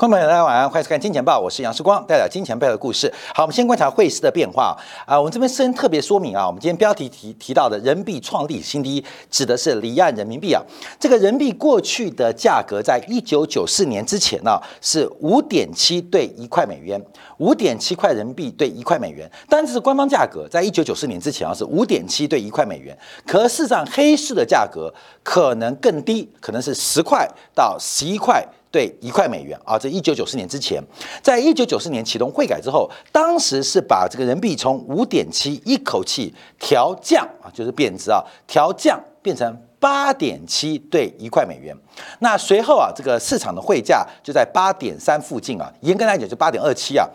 观众朋友，大家晚上欢迎收看《金钱报》，我是杨世光，带来金钱背后的故事。好，我们先观察汇市的变化啊。我们这边先特别说明啊，我们今天标题提提到的人民币创历史新低，指的是离岸人民币啊。这个人民币过去的价格，在一九九四年之前呢，是五点七对一块美元，五点七块人民币对一块美元。但是官方价格在一九九四年之前啊，是五点七对一块美元。可事实上，黑市的价格可能更低，可能是十块到十一块。对一块美元啊，这一九九四年之前，在一九九四年启动汇改之后，当时是把这个人民币从五点七一口气调降啊，就是贬值啊，调降变成八点七对一块美元。那随后啊，这个市场的汇价就在八点三附近啊，严格来讲就八点二七啊。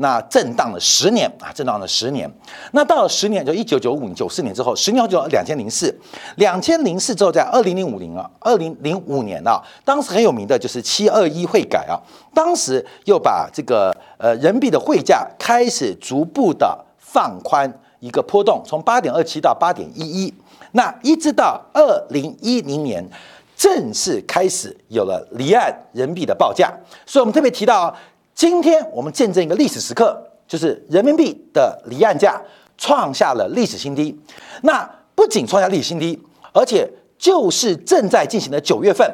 那震荡了十年啊，震荡了十年。那到了十年，就一九九五、九四年之后，十年后就两千零四，两千零四之后，在二零零五年啊，二零零五年啊，当时很有名的就是七二一会改啊，当时又把这个呃人民币的汇价开始逐步的放宽一个波动，从八点二七到八点一一，那一直到二零一零年正式开始有了离岸人民币的报价，所以我们特别提到。今天我们见证一个历史时刻，就是人民币的离岸价创下了历史新低。那不仅创下历史新低，而且就是正在进行的九月份，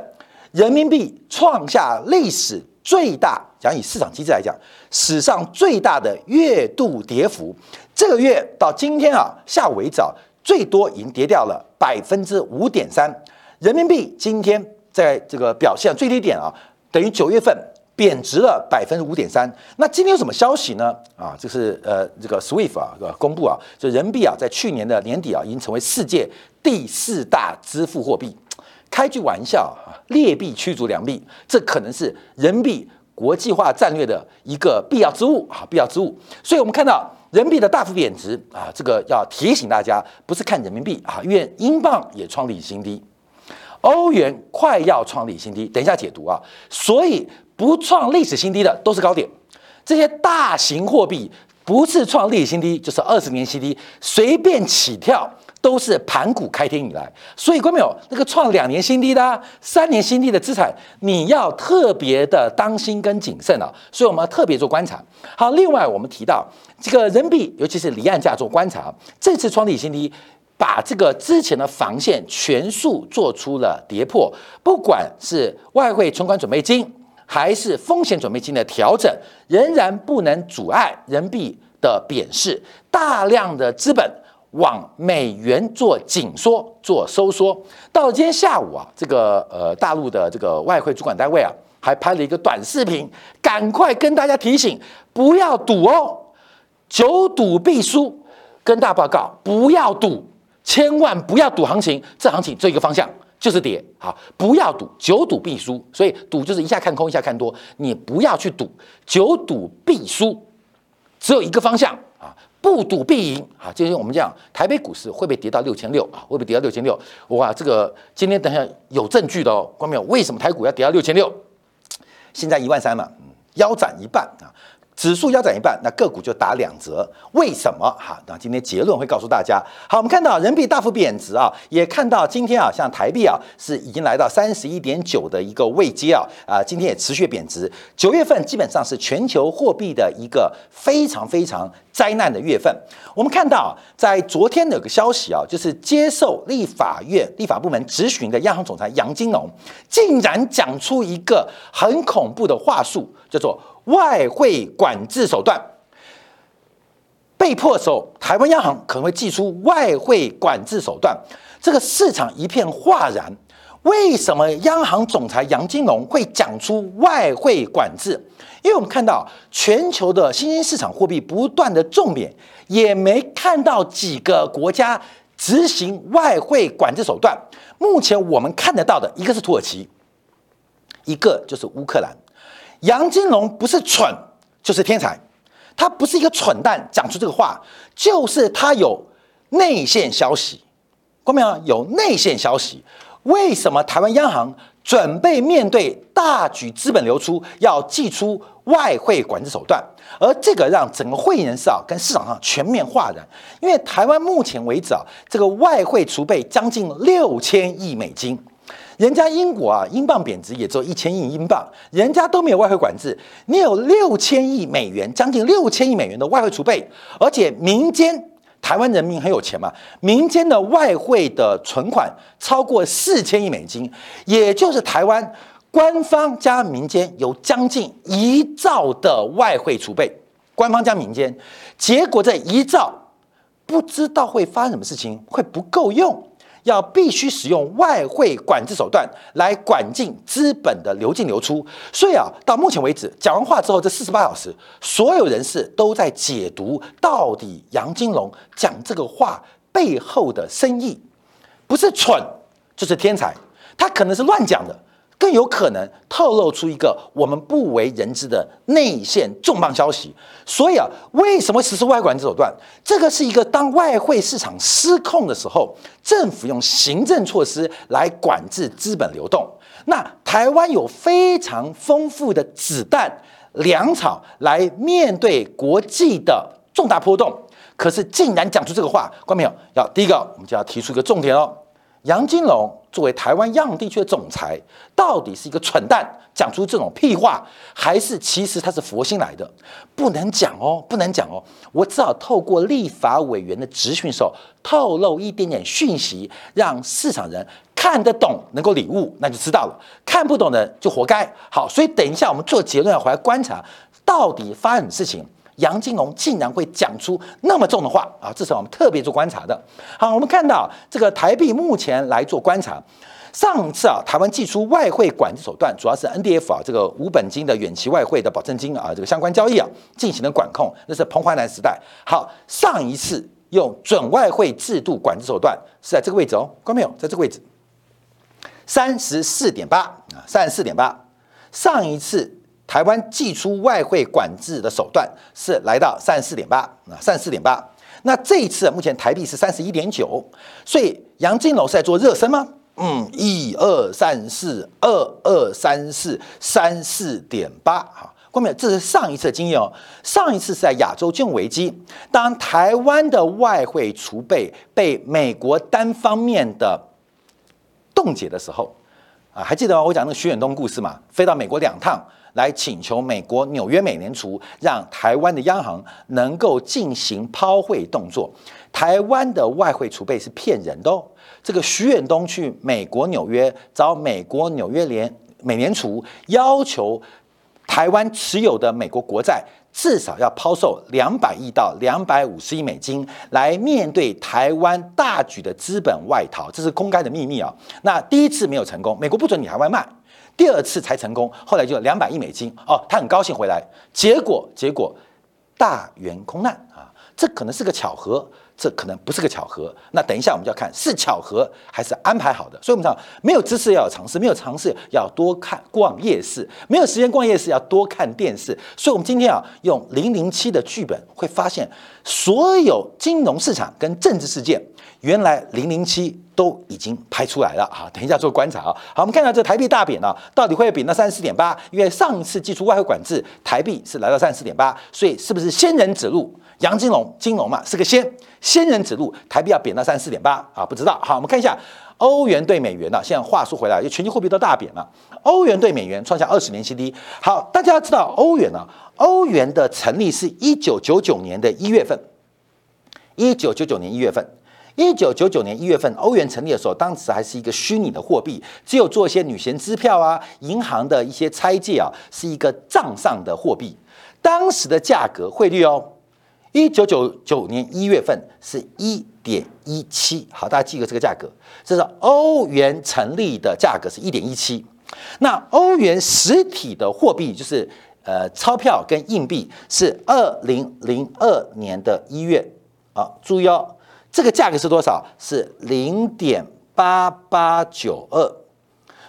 人民币创下历史最大，讲以市场机制来讲，史上最大的月度跌幅。这个月到今天啊，下午为止，最多已经跌掉了百分之五点三。人民币今天在这个表现最低点啊，等于九月份。贬值了百分之五点三。那今天有什么消息呢？啊，就是呃，这个 SWIFT 啊，公布啊，就人民币啊，在去年的年底啊，已经成为世界第四大支付货币。开句玩笑啊，劣币驱逐良币，这可能是人民币国际化战略的一个必要之物啊，必要之物。所以我们看到人民币的大幅贬值啊，这个要提醒大家，不是看人民币啊，因为英镑也创历史新低，欧元快要创历史新低。等一下解读啊，所以。不创历史新低的都是高点，这些大型货币不是创历史新低就是二十年新低，随便起跳都是盘古开天以来。所以，观众朋友，那个创两年新低的、三年新低的资产，你要特别的当心跟谨慎啊。所以，我们要特别做观察。好，另外我们提到这个人民币，尤其是离岸价做观察，这次创历史新低，把这个之前的防线全数做出了跌破，不管是外汇存款准备金。还是风险准备金的调整，仍然不能阻碍人民币的贬势。大量的资本往美元做紧缩、做收缩。到了今天下午啊，这个呃大陆的这个外汇主管单位啊，还拍了一个短视频，赶快跟大家提醒，不要赌哦，久赌必输。跟大家报告，不要赌，千万不要赌行情，这行情只有一个方向。就是跌，好，不要赌，久赌必输。所以赌就是一下看空，一下看多，你不要去赌，久赌必输，只有一个方向啊，不赌必赢啊。就是我们讲台北股市会不会跌到六千六啊？会不会跌到六千六？哇，这个今天等下有证据的哦，关没有？为什么台股要跌到六千六？现在一万三嘛，腰斩一半啊。指数腰斩一半，那个股就打两折。为什么？哈，那今天结论会告诉大家。好，我们看到人民币大幅贬值啊，也看到今天啊，像台币啊，是已经来到三十一点九的一个位阶啊，啊，今天也持续贬值。九月份基本上是全球货币的一个非常非常灾难的月份。我们看到，在昨天有个消息啊，就是接受立法院立法部门质询的央行总裁杨金龙，竟然讲出一个很恐怖的话术，叫做。外汇管制手段被迫的时候，台湾央行可能会祭出外汇管制手段，这个市场一片哗然。为什么央行总裁杨金龙会讲出外汇管制？因为我们看到全球的新兴市场货币不断的重贬，也没看到几个国家执行外汇管制手段。目前我们看得到的一个是土耳其，一个就是乌克兰。杨金龙不是蠢就是天才，他不是一个蠢蛋，讲出这个话就是他有内线消息，看没有？有内线消息。为什么台湾央行准备面对大举资本流出，要祭出外汇管制手段？而这个让整个会议人士啊，跟市场上全面哗然。因为台湾目前为止啊，这个外汇储备将近六千亿美金。人家英国啊，英镑贬值也只有一千亿英镑，人家都没有外汇管制，你有六千亿美元，将近六千亿美元的外汇储备，而且民间台湾人民很有钱嘛，民间的外汇的存款超过四千亿美金，也就是台湾官方加民间有将近一兆的外汇储备，官方加民间，结果这一兆不知道会发生什么事情，会不够用。要必须使用外汇管制手段来管进资本的流进流出，所以啊，到目前为止讲完话之后，这四十八小时，所有人士都在解读到底杨金龙讲这个话背后的深意，不是蠢就是天才，他可能是乱讲的。更有可能透露出一个我们不为人知的内线重磅消息。所以啊，为什么实施外管制手段？这个是一个当外汇市场失控的时候，政府用行政措施来管制资本流动。那台湾有非常丰富的子弹粮草来面对国际的重大波动，可是竟然讲出这个话，观众朋友，要第一个，我们就要提出一个重点哦。杨金龙作为台湾亚地区的总裁，到底是一个蠢蛋讲出这种屁话，还是其实他是佛心来的？不能讲哦，不能讲哦。我只好透过立法委员的质询时候，透露一点点讯息，让市场人看得懂，能够领悟，那就知道了。看不懂的就活该。好，所以等一下我们做结论要回来观察，到底发生什么事情。杨金龙竟然会讲出那么重的话啊！这是我们特别做观察的。好，我们看到这个台币目前来做观察。上次啊，台湾祭出外汇管制手段，主要是 NDF 啊，这个无本金的远期外汇的保证金啊，这个相关交易啊，进行了管控。那是彭淮南时代。好，上一次用准外汇制度管制手段是在这个位置哦，看到没有？在这个位置，三十四点八啊，三十四点八。上一次。台湾祭出外汇管制的手段是来到三十四点八啊，三十四点八。那这一次目前台币是三十一点九，所以杨金龙是在做热身吗？嗯，一二三四，二二三四，三四点八。好，后面这是上一次的经验哦。上一次是在亚洲金融危机，当台湾的外汇储备被美国单方面的冻结的时候，啊，还记得吗？我讲那个徐远东故事嘛，飞到美国两趟。来请求美国纽约美联储让台湾的央行能够进行抛汇动作。台湾的外汇储备是骗人的哦。这个徐远东去美国纽约找美国纽约联美联储，要求台湾持有的美国国债至少要抛售两百亿到两百五十亿美金，来面对台湾大举的资本外逃，这是公开的秘密啊。那第一次没有成功，美国不准你海外卖。第二次才成功，后来就两百亿美金哦，他很高兴回来，结果结果大圆空难啊，这可能是个巧合，这可能不是个巧合。那等一下我们就要看是巧合还是安排好的。所以我们讲没有知识要有尝试，没有尝试要多看逛夜市，没有时间逛夜市要多看电视。所以我们今天啊用零零七的剧本，会发现所有金融市场跟政治事件，原来零零七。都已经拍出来了啊！等一下做观察啊。好，我们看到这台币大贬啊，到底会贬到三十四点八？因为上一次祭出外汇管制，台币是来到三十四点八，所以是不是仙人指路？杨金龙金龙嘛是个仙，仙人指路，台币要贬到三十四点八啊？不知道。好，我们看一下欧元对美元呢。现在话说回来，就全球货币都大贬了，欧元对美元创下二十年新低。好，大家要知道欧元呢，欧元的成立是一九九九年的一月份，一九九九年一月份。一九九九年一月份，欧元成立的时候，当时还是一个虚拟的货币，只有做一些女贤支票啊，银行的一些拆借啊，是一个账上的货币。当时的价格汇率哦，一九九九年一月份是一点一七。好，大家记个这个价格，这是欧元成立的价格是一点一七。那欧元实体的货币就是呃钞票跟硬币是二零零二年的一月啊，注意哦。这个价格是多少？是零点八八九二，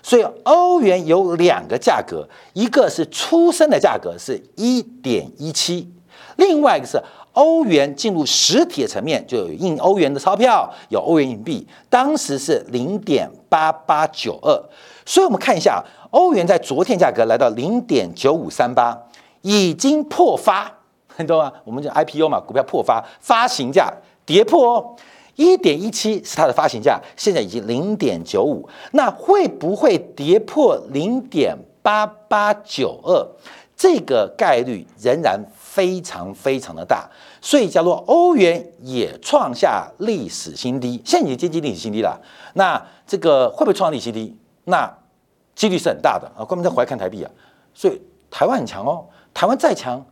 所以欧元有两个价格，一个是出生的价格是一点一七，另外一个是欧元进入实体的层面，就有印欧元的钞票，有欧元硬币，当时是零点八八九二，所以我们看一下，欧元在昨天价格来到零点九五三八，已经破发，很多啊，我们讲 IPO 嘛，股票破发，发行价。跌破哦，一点一七是它的发行价，现在已经零点九五，那会不会跌破零点八八九二？这个概率仍然非常非常的大，所以假如欧元也创下历史新低，现在已经接近历史新低了，那这个会不会创历史新低？那几率是很大的啊！关门在回来看台币啊，所以台湾很强哦，台湾再强，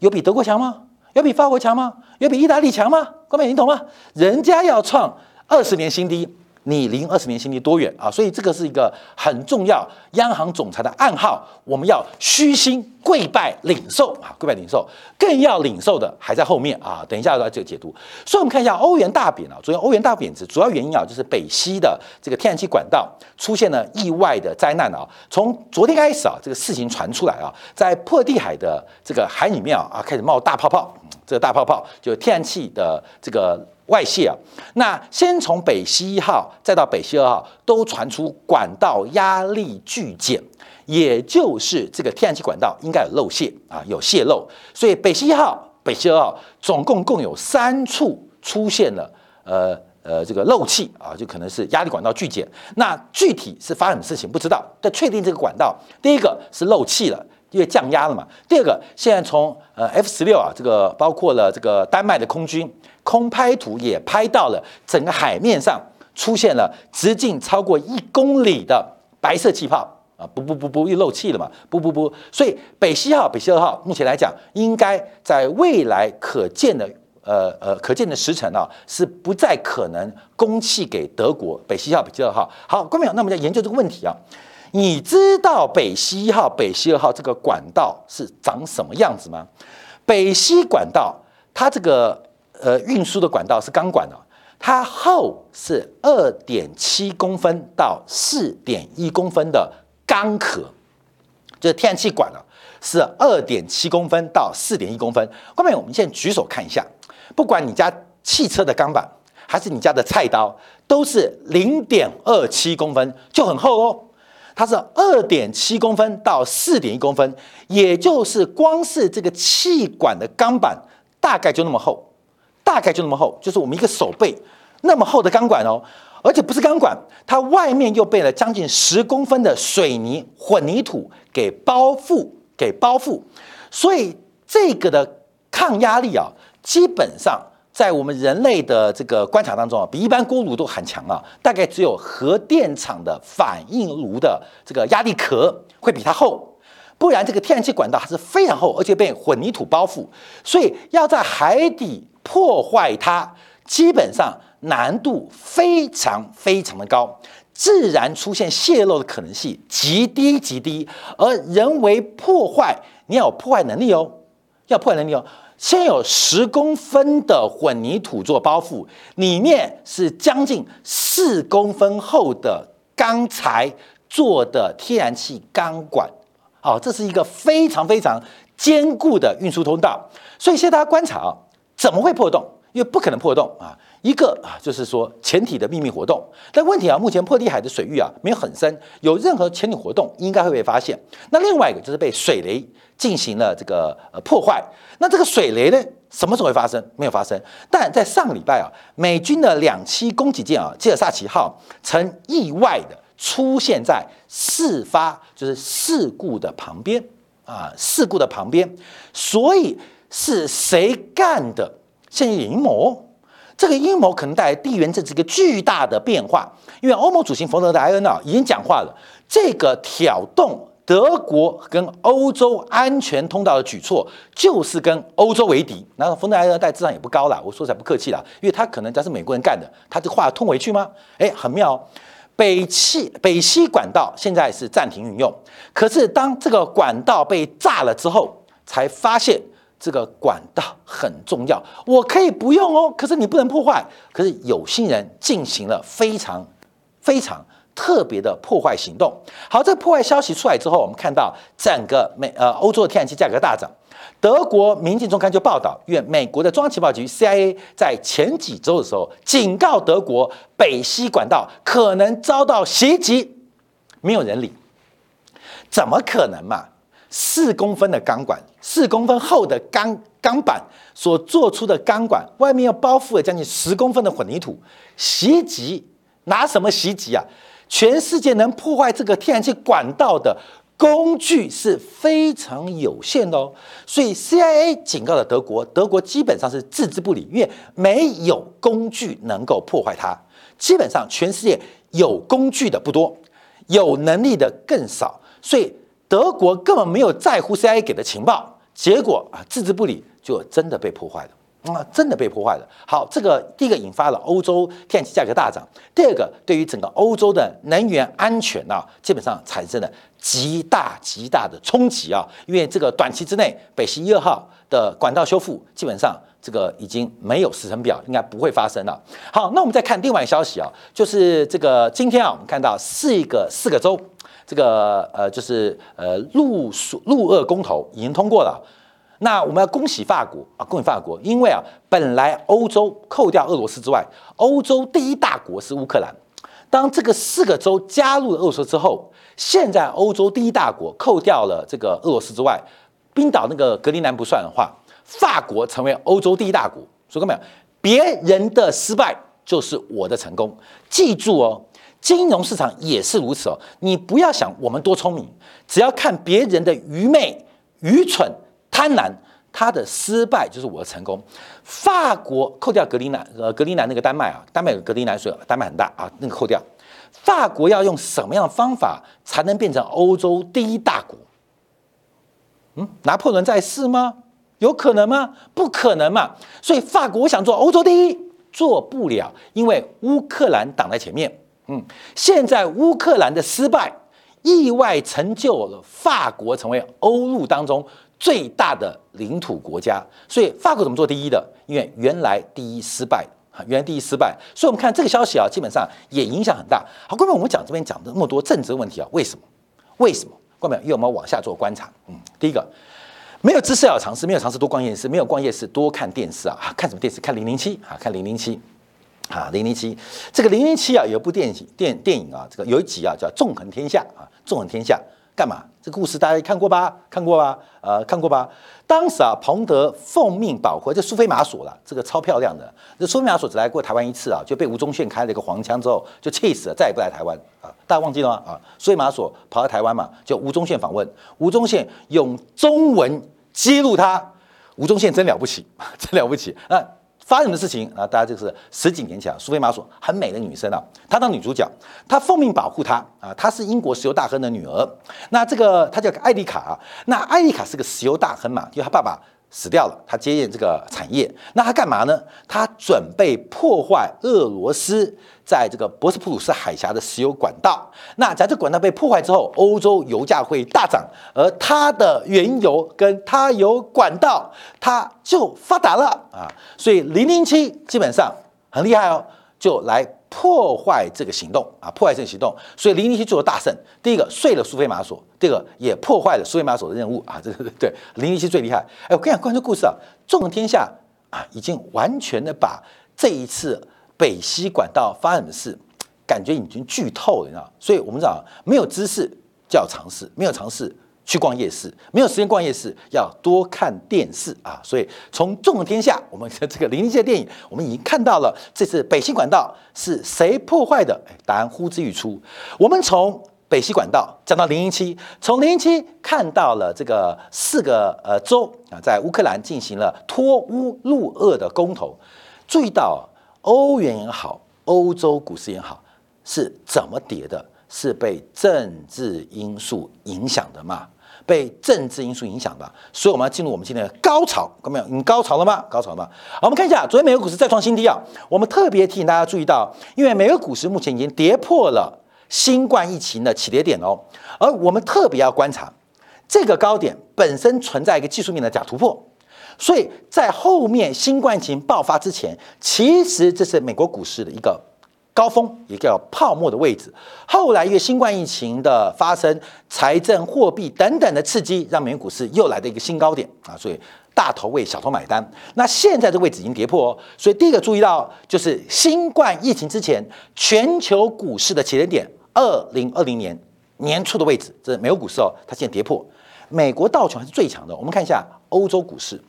有比德国强吗？有比法国强吗？有比意大利强吗？各位，你懂吗？人家要创二十年新低，你离二十年新低多远啊？所以这个是一个很重要央行总裁的暗号，我们要虚心跪拜领受啊，跪拜领受，更要领受的还在后面啊。等一下来这个解读。所以我们看一下欧元大贬啊，昨天欧元大贬值主要原因啊，就是北溪的这个天然气管道出现了意外的灾难啊。从昨天开始啊，这个事情传出来啊，在破地海的这个海里面啊，啊开始冒大泡泡。这个大泡泡就天然气的这个外泄啊，那先从北溪一号再到北溪二号都传出管道压力巨减，也就是这个天然气管道应该有漏泄啊，有泄漏，所以北溪一号、北溪二号总共共有三处出现了呃呃这个漏气啊，就可能是压力管道巨减。那具体是发生什么事情不知道，但确定这个管道第一个是漏气了。因为降压了嘛。第二个，现在从呃 F 十六啊，这个包括了这个丹麦的空军空拍图也拍到了整个海面上出现了直径超过一公里的白色气泡啊，不不不不又漏气了嘛，不不不，所以北溪号、北溪二号目前来讲，应该在未来可见的呃呃可见的时辰啊，是不再可能供气给德国。北溪号、北溪二号，好，观众朋友，那我们在研究这个问题啊。你知道北溪一号、北溪二号这个管道是长什么样子吗？北溪管道它这个呃运输的管道是钢管的，它厚是二点七公分到四点一公分的钢壳，就是天然气管了，是二点七公分到四点一公分。后面我们现在举手看一下，不管你家汽车的钢板还是你家的菜刀，都是零点二七公分，就很厚哦。它是二点七公分到四点一公分，也就是光是这个气管的钢板大概就那么厚，大概就那么厚，就是我们一个手背那么厚的钢管哦，而且不是钢管，它外面又被了将近十公分的水泥混凝土给包覆，给包覆，所以这个的抗压力啊，基本上。在我们人类的这个观察当中啊，比一般锅炉都很强啊，大概只有核电厂的反应炉的这个压力壳会比它厚，不然这个天然气管道还是非常厚，而且被混凝土包覆，所以要在海底破坏它，基本上难度非常非常的高，自然出现泄漏的可能性极低极低，而人为破坏你要有破坏能力哦，要破坏能力哦。先有十公分的混凝土做包覆，里面是将近四公分厚的钢材做的天然气钢管，好，这是一个非常非常坚固的运输通道。所以现在大家观察啊，怎么会破洞？因为不可能破洞啊。一个啊，就是说潜艇的秘密活动。但问题啊，目前破地海的水域啊没有很深，有任何潜艇活动应该会被发现。那另外一个就是被水雷。进行了这个呃破坏，那这个水雷呢，什么时候会发生？没有发生。但在上个礼拜啊，美军的两栖攻击舰啊，基尔萨奇号曾意外的出现在事发就是事故的旁边啊，事故的旁边。所以是谁干的？现在阴谋，这个阴谋可能带来地缘政治一个巨大的变化。因为欧盟主席冯德莱恩啊已经讲话了，这个挑动。德国跟欧洲安全通道的举措，就是跟欧洲为敌。然后冯德莱恩带智商也不高了，我说才不客气了，因为他可能他是美国人干的，他这话通回去吗？哎，很妙。北气北溪管道现在是暂停运用，可是当这个管道被炸了之后，才发现这个管道很重要，我可以不用哦，可是你不能破坏。可是有心人进行了非常非常。特别的破坏行动。好，这破坏消息出来之后，我们看到整个美呃欧洲的天然气价格大涨。德国《民进周刊》就报道，因为美国的中央情报局 CIA 在前几周的时候警告德国北溪管道可能遭到袭击，没有人理。怎么可能嘛？四公分的钢管，四公分厚的钢钢板所做出的钢管，外面又包覆了将近十公分的混凝土，袭击拿什么袭击啊？全世界能破坏这个天然气管道的工具是非常有限的哦。所以 CIA 警告了德国，德国基本上是置之不理，因为没有工具能够破坏它。基本上全世界有工具的不多，有能力的更少，所以德国根本没有在乎 CIA 给的情报，结果啊置之不理，就真的被破坏了。啊，真的被破坏了。好，这个第一个引发了欧洲天然气价格大涨，第二个对于整个欧洲的能源安全啊，基本上产生了极大极大的冲击啊。因为这个短期之内，北溪一二号的管道修复基本上这个已经没有时程表，应该不会发生了。好，那我们再看另外一个消息啊，就是这个今天啊，我们看到四个四个州，这个呃就是呃陆陆俄公投已经通过了。那我们要恭喜法国啊，恭喜法国，因为啊，本来欧洲扣掉俄罗斯之外，欧洲第一大国是乌克兰。当这个四个州加入了俄罗斯之后，现在欧洲第一大国扣掉了这个俄罗斯之外，冰岛那个格陵兰不算的话，法国成为欧洲第一大国。说过没有？别人的失败就是我的成功。记住哦，金融市场也是如此哦。你不要想我们多聪明，只要看别人的愚昧、愚蠢。贪婪，他的失败就是我的成功。法国扣掉格陵兰，呃，格陵兰那个丹麦啊，丹麦有格陵兰水，丹麦很大啊，那个扣掉。法国要用什么样的方法才能变成欧洲第一大国？嗯，拿破仑在世吗？有可能吗？不可能嘛。所以法国想做欧洲第一，做不了，因为乌克兰挡在前面。嗯，现在乌克兰的失败，意外成就了法国成为欧陆当中。最大的领土国家，所以法国怎么做第一的？因为原来第一失败啊，原来第一失败，所以我们看这个消息啊，基本上也影响很大。好，各位，我们讲这边讲的那么多政治问题啊，为什么？为什么？各位，因为我们往下做观察。嗯，第一个，没有知识要尝试，没有尝试多逛夜市，没有逛夜市多看电视啊。看什么电视？看零零七啊，看零零七啊，零零七。这个零零七啊，有部电影电电影啊，这个有一集啊叫《纵横天下》啊，《纵横天下》。干嘛？这故事大家看过吧？看过吧？呃，看过吧？当时啊，彭德奉命保护这苏菲玛索了，这个超漂亮的。这苏菲玛索只来过台湾一次啊，就被吴宗宪开了一个黄腔之后，就气死了，再也不来台湾啊。大家忘记了吗？啊，苏菲玛索跑到台湾嘛，就吴宗宪访问，吴宗宪用中文揭露他，吴宗宪真了不起，真了不起啊！发生的事情啊，大家就是十几年前，苏菲玛索很美的女生啊，她当女主角，她奉命保护她啊，她是英国石油大亨的女儿。那这个她叫艾丽卡，那艾丽卡是个石油大亨嘛，因为她爸爸死掉了，他接任这个产业。那他干嘛呢？他准备破坏俄罗斯。在这个博斯普鲁斯海峡的石油管道，那在这管道被破坏之后，欧洲油价会大涨，而它的原油跟它有管道，它就发达了啊！所以零零七基本上很厉害哦，就来破坏这个行动啊，破坏这个行动。所以零零七做了大胜，第一个碎了苏菲玛索，第二个也破坏了苏菲玛索的任务啊！这个对零零七最厉害。哎，我跟你讲，关注故事啊，纵横天下啊，已经完全的把这一次。北溪管道发生的事，感觉已经剧透了，你知道？所以我们讲，没有知识就要尝试，没有尝试去逛夜市，没有时间逛夜市，要多看电视啊！所以从《纵横天下》我们的这个零零七电影，我们已经看到了这次北溪管道是谁破坏的？哎答案呼之欲出。我们从北溪管道讲到零零七，从零零七看到了这个四个呃州啊，在乌克兰进行了脱乌入俄的公投，注意到。欧元也好，欧洲股市也好，是怎么跌的？是被政治因素影响的嘛？被政治因素影响的，所以我们要进入我们今天的高潮，看到没有？你高潮了吗？高潮了吗？好，我们看一下，昨天美国股市再创新低啊！我们特别提醒大家注意到，因为美国股市目前已经跌破了新冠疫情的起跌点哦，而我们特别要观察这个高点本身存在一个技术面的假突破。所以在后面新冠疫情爆发之前，其实这是美国股市的一个高峰，也叫泡沫的位置。后来因为新冠疫情的发生、财政、货币等等的刺激，让美元股市又来的一个新高点啊。所以大头为小头买单。那现在的位置已经跌破哦。所以第一个注意到就是新冠疫情之前全球股市的起点点，二零二零年年初的位置，这是美国股市哦，它现在跌破。美国道琼还是最强的。我们看一下欧洲股市。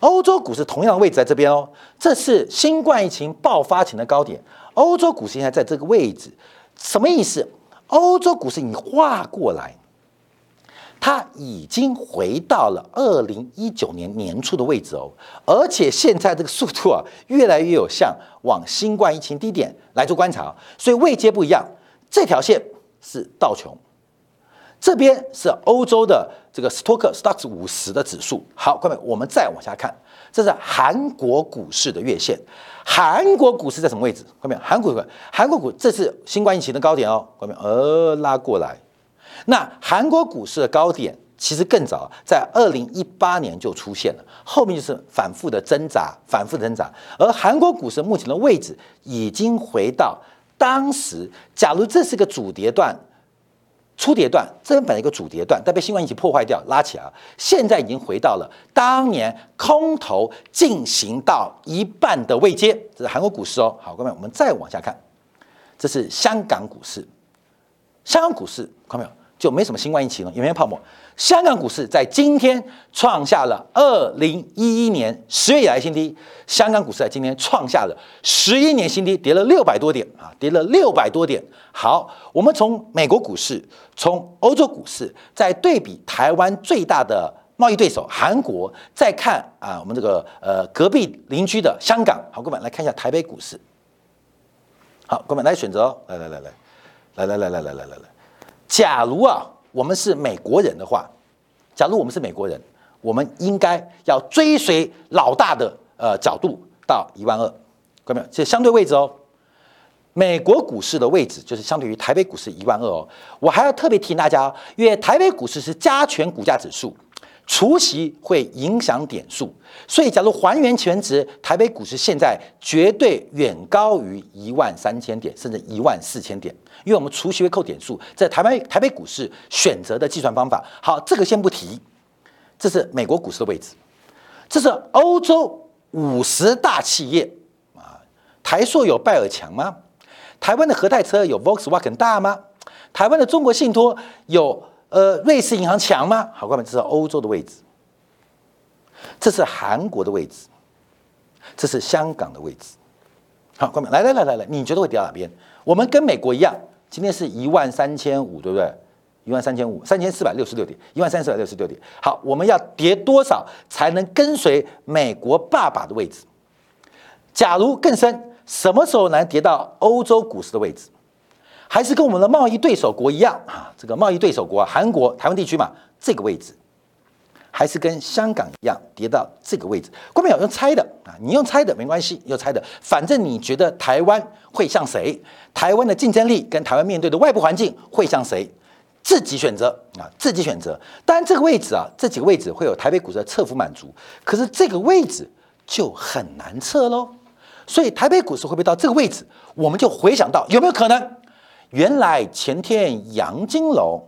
欧洲股市同样的位置在这边哦，这是新冠疫情爆发前的高点。欧洲股市现在在这个位置，什么意思？欧洲股市你画过来，它已经回到了二零一九年年初的位置哦，而且现在这个速度啊，越来越有向往新冠疫情低点来做观察，所以位阶不一样。这条线是道琼，这边是欧洲的这个斯托克 Stocks 五十的指数。好，各位，我们再往下看，这是韩国股市的月线。韩国股市在什么位置？各位，韩国股，韩国股，这是新冠疫情的高点哦。各位，呃，拉过来。那韩国股市的高点其实更早，在二零一八年就出现了，后面就是反复的挣扎，反复的挣扎。而韩国股市目前的位置已经回到。当时，假如这是个主跌段、初跌段，这本来一个主跌段，但被新冠疫情破坏掉，拉起来了。现在已经回到了当年空头进行到一半的位阶，这是韩国股市哦。好，各位，我们再往下看，这是香港股市。香港股市看到没有？就没什么新冠疫情了，也没有泡沫。香港股市在今天创下了二零一一年十月以来新低。香港股市在今天创下了十一年新低，跌了六百多点啊，跌了六百多点。好，我们从美国股市、从欧洲股市，再对比台湾最大的贸易对手韩国，再看啊，我们这个呃隔壁邻居的香港。好，各位来看一下台北股市。好，各位来选择，来来来来，来来来来来来来来。假如啊，我们是美国人的话，假如我们是美国人，我们应该要追随老大的呃角度到一万二，看到没有？这相对位置哦。美国股市的位置就是相对于台北股市一万二哦。我还要特别提醒大家，因为台北股市是加权股价指数。除息会影响点数，所以假如还原全值，台北股市现在绝对远高于一万三千点，甚至一万四千点，因为我们除息会扣点数，在台湾台北股市选择的计算方法。好，这个先不提，这是美国股市的位置，这是欧洲五十大企业啊，台塑有拜尔强吗？台湾的和泰车有 Volkswagen 大吗？台湾的中国信托有？呃，瑞士银行强吗？好，各位，这是欧洲的位置，这是韩国的位置，这是香港的位置。好，各位，来来来来来，你觉得会跌到哪边？我们跟美国一样，今天是一万三千五，对不对？一万三千五，三千四百六十六点，一万三四百六十六点。好，我们要跌多少才能跟随美国爸爸的位置？假如更深，什么时候能跌到欧洲股市的位置？还是跟我们的贸易对手国一样啊，这个贸易对手国韩国、台湾地区嘛，这个位置，还是跟香港一样跌到这个位置。关键有用猜的啊，你用猜的没关系，用猜的，反正你觉得台湾会像谁？台湾的竞争力跟台湾面对的外部环境会像谁？自己选择啊，自己选择。当然这个位置啊，这几个位置会有台北股市的侧幅满足，可是这个位置就很难测喽。所以台北股市会不会到这个位置？我们就回想到有没有可能？原来前天杨金龙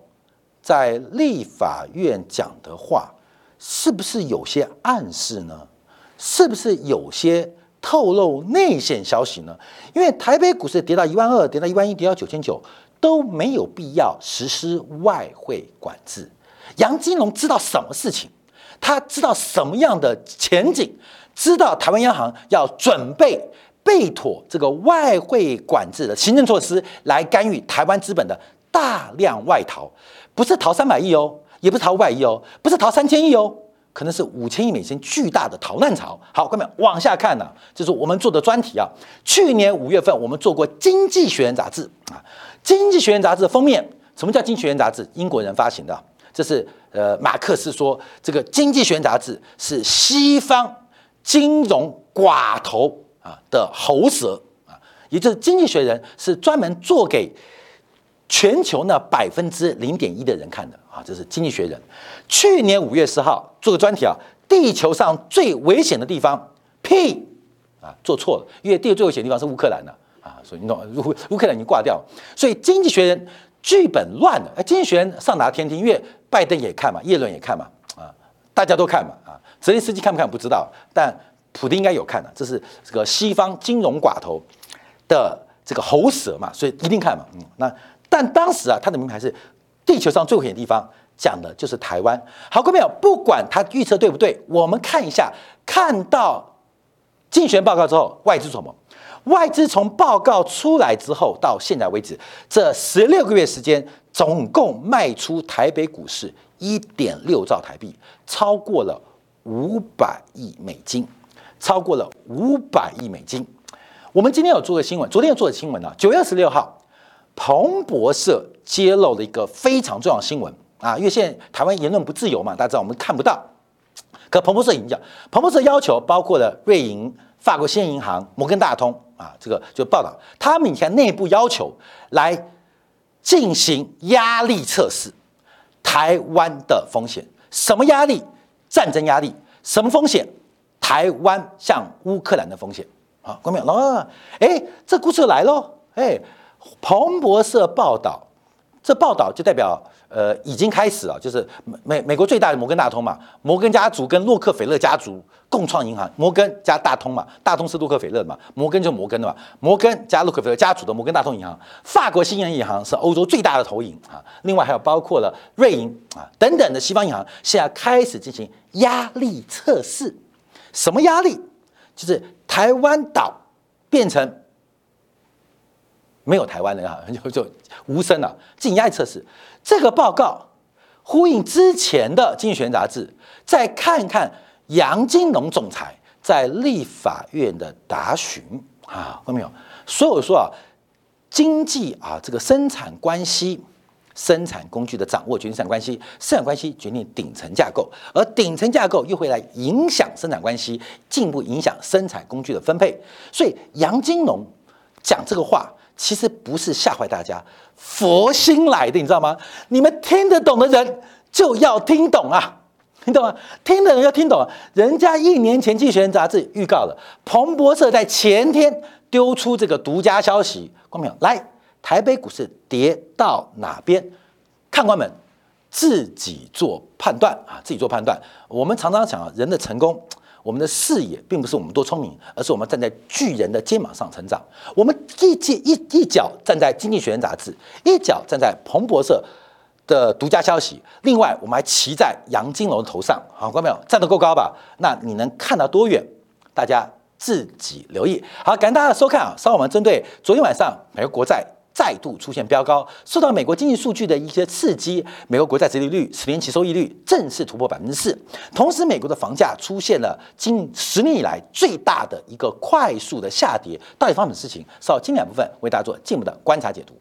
在立法院讲的话，是不是有些暗示呢？是不是有些透露内线消息呢？因为台北股市跌到一万二，跌到一万一，跌到九千九，都没有必要实施外汇管制。杨金龙知道什么事情？他知道什么样的前景？知道台湾央行要准备。备妥这个外汇管制的行政措施来干预台湾资本的大量外逃，不是逃三百亿哦，也不是逃五百亿哦，不是逃三千亿哦，可能是五千亿美金巨大的逃难潮。好，各位往下看呢，就是我们做的专题啊。去年五月份我们做过《经济学人》杂志啊，《经济学人》杂志的封面，什么叫《经济学人》杂志？英国人发行的，这是呃马克思说这个《经济学人》杂志是西方金融寡头。的喉舌啊，也就是《经济学人》是专门做给全球呢百分之零点一的人看的啊，这是《经济学人》去年五月十号做个专题啊，地球上最危险的地方，屁啊，做错了，因为地球最危险的地方是乌克兰的啊，所以你懂乌乌克兰已经挂掉，所以《经济学人》剧本乱了，哎，《经济学人》上达天听，因为拜登也看嘛，叶伦也看嘛，啊，大家都看嘛，啊，泽连斯基看不看不知道，但。普丁应该有看的，这是这个西方金融寡头的这个喉舌嘛，所以一定看嘛。嗯，那但当时啊，他的名牌是地球上最危险的地方，讲的就是台湾。好，各位朋友，不管他预测对不对，我们看一下，看到竞选报告之后，外资什么？外资从报告出来之后到现在为止，这十六个月时间，总共卖出台北股市一点六兆台币，超过了五百亿美金，超过了五百亿美金。我们今天有做个新闻，昨天有做的新闻呢，九月二十六号，彭博社揭露了一个非常重要的新闻啊，因为现在台湾言论不自由嘛，大家知道我们看不到，可彭博社已经讲，彭博社要求包括了瑞银、法国兴业银行、摩根大通。啊，这个就报道，他们以前内部要求来进行压力测试，台湾的风险什么压力？战争压力什么风险？台湾像乌克兰的风险。好，观众朋友，哎，这故事来喽，哎，彭博社报道，这报道就代表。呃，已经开始了，就是美美国最大的摩根大通嘛，摩根家族跟洛克菲勒家族共创银行，摩根加大通嘛，大通是洛克菲勒的嘛，摩根就摩根的嘛，摩根加洛克菲勒家族的摩根大通银行，法国兴业银行是欧洲最大的投银啊，另外还有包括了瑞银啊等等的西方银行，现在开始进行压力测试，什么压力？就是台湾岛变成。没有台湾人啊，就就无声了。进行压力测试，这个报告呼应之前的《经济学人》杂志。再看看杨金龙总裁在立法院的答询啊，看到没有？所以我说啊，经济啊，这个生产关系、生产工具的掌握决定生产关系，生产关系决定顶层架构，而顶层架构又会来影响生产关系，进一步影响生产工具的分配。所以杨金龙讲这个话。其实不是吓坏大家，佛心来的，你知道吗？你们听得懂的人就要听懂啊，你懂吗？听的人要听懂。人家一年前《经济学人》杂志预告了，彭博社在前天丢出这个独家消息，光明来，台北股市跌到哪边？看官们自己做判断啊，自己做判断。我们常常讲啊，人的成功。我们的视野并不是我们多聪明，而是我们站在巨人的肩膀上成长。我们一脚一一脚站在《经济学人》杂志，一脚站在彭博社的独家消息。另外，我们还骑在杨金龙的头上。好，观众朋友，站得够高吧？那你能看到多远？大家自己留意。好，感谢大家的收看啊！稍后我们针对昨天晚上美国国债。再度出现飙高，受到美国经济数据的一些刺激，美国国债殖利率、十年期收益率正式突破百分之四。同时，美国的房价出现了近十年以来最大的一个快速的下跌。到底发生什么事情？稍后精简部分为大家做进一步的观察解读。